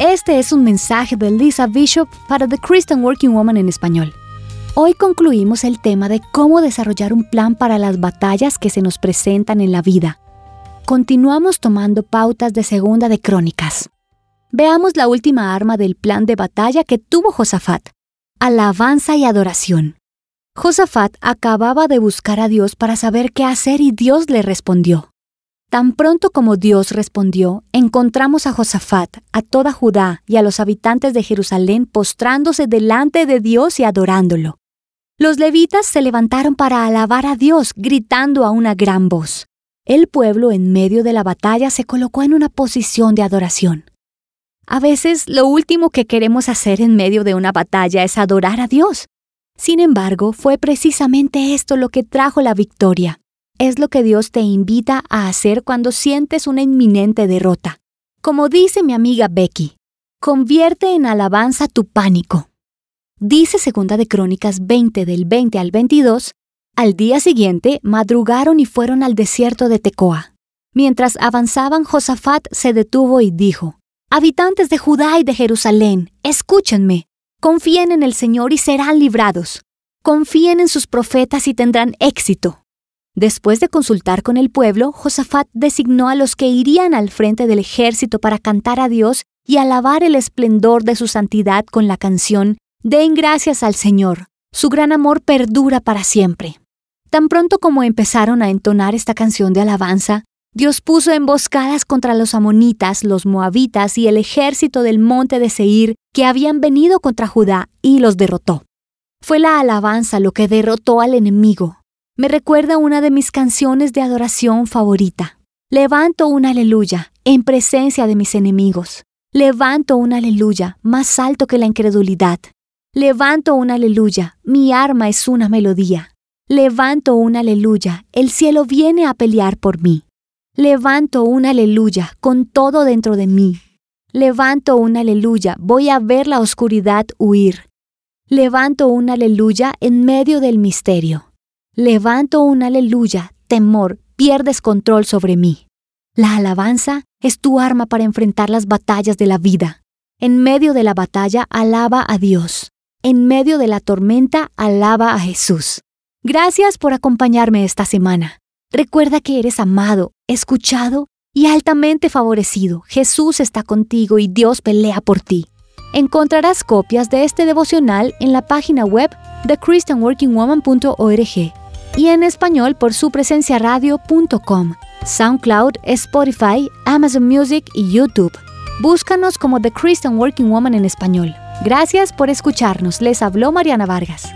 Este es un mensaje de Lisa Bishop para The Christian Working Woman en español. Hoy concluimos el tema de cómo desarrollar un plan para las batallas que se nos presentan en la vida. Continuamos tomando pautas de Segunda de Crónicas. Veamos la última arma del plan de batalla que tuvo Josafat, alabanza y adoración. Josafat acababa de buscar a Dios para saber qué hacer y Dios le respondió. Tan pronto como Dios respondió, encontramos a Josafat, a toda Judá y a los habitantes de Jerusalén postrándose delante de Dios y adorándolo. Los levitas se levantaron para alabar a Dios, gritando a una gran voz. El pueblo en medio de la batalla se colocó en una posición de adoración. A veces lo último que queremos hacer en medio de una batalla es adorar a Dios. Sin embargo, fue precisamente esto lo que trajo la victoria es lo que Dios te invita a hacer cuando sientes una inminente derrota. Como dice mi amiga Becky, convierte en alabanza tu pánico. Dice Segunda de Crónicas 20 del 20 al 22, al día siguiente madrugaron y fueron al desierto de Tecoa. Mientras avanzaban, Josafat se detuvo y dijo, Habitantes de Judá y de Jerusalén, escúchenme, confíen en el Señor y serán librados. Confíen en sus profetas y tendrán éxito. Después de consultar con el pueblo, Josafat designó a los que irían al frente del ejército para cantar a Dios y alabar el esplendor de su santidad con la canción Den gracias al Señor, su gran amor perdura para siempre. Tan pronto como empezaron a entonar esta canción de alabanza, Dios puso emboscadas contra los amonitas, los moabitas y el ejército del monte de Seir que habían venido contra Judá y los derrotó. Fue la alabanza lo que derrotó al enemigo, me recuerda una de mis canciones de adoración favorita. Levanto un aleluya en presencia de mis enemigos. Levanto un aleluya más alto que la incredulidad. Levanto un aleluya, mi arma es una melodía. Levanto un aleluya, el cielo viene a pelear por mí. Levanto un aleluya con todo dentro de mí. Levanto un aleluya, voy a ver la oscuridad huir. Levanto un aleluya en medio del misterio. Levanto un aleluya, temor, pierdes control sobre mí. La alabanza es tu arma para enfrentar las batallas de la vida. En medio de la batalla, alaba a Dios. En medio de la tormenta, alaba a Jesús. Gracias por acompañarme esta semana. Recuerda que eres amado, escuchado y altamente favorecido. Jesús está contigo y Dios pelea por ti. Encontrarás copias de este devocional en la página web de christianworkingwoman.org y en español por su presencia radio.com, SoundCloud, Spotify, Amazon Music y YouTube. Búscanos como The Christian Working Woman en español. Gracias por escucharnos. Les habló Mariana Vargas.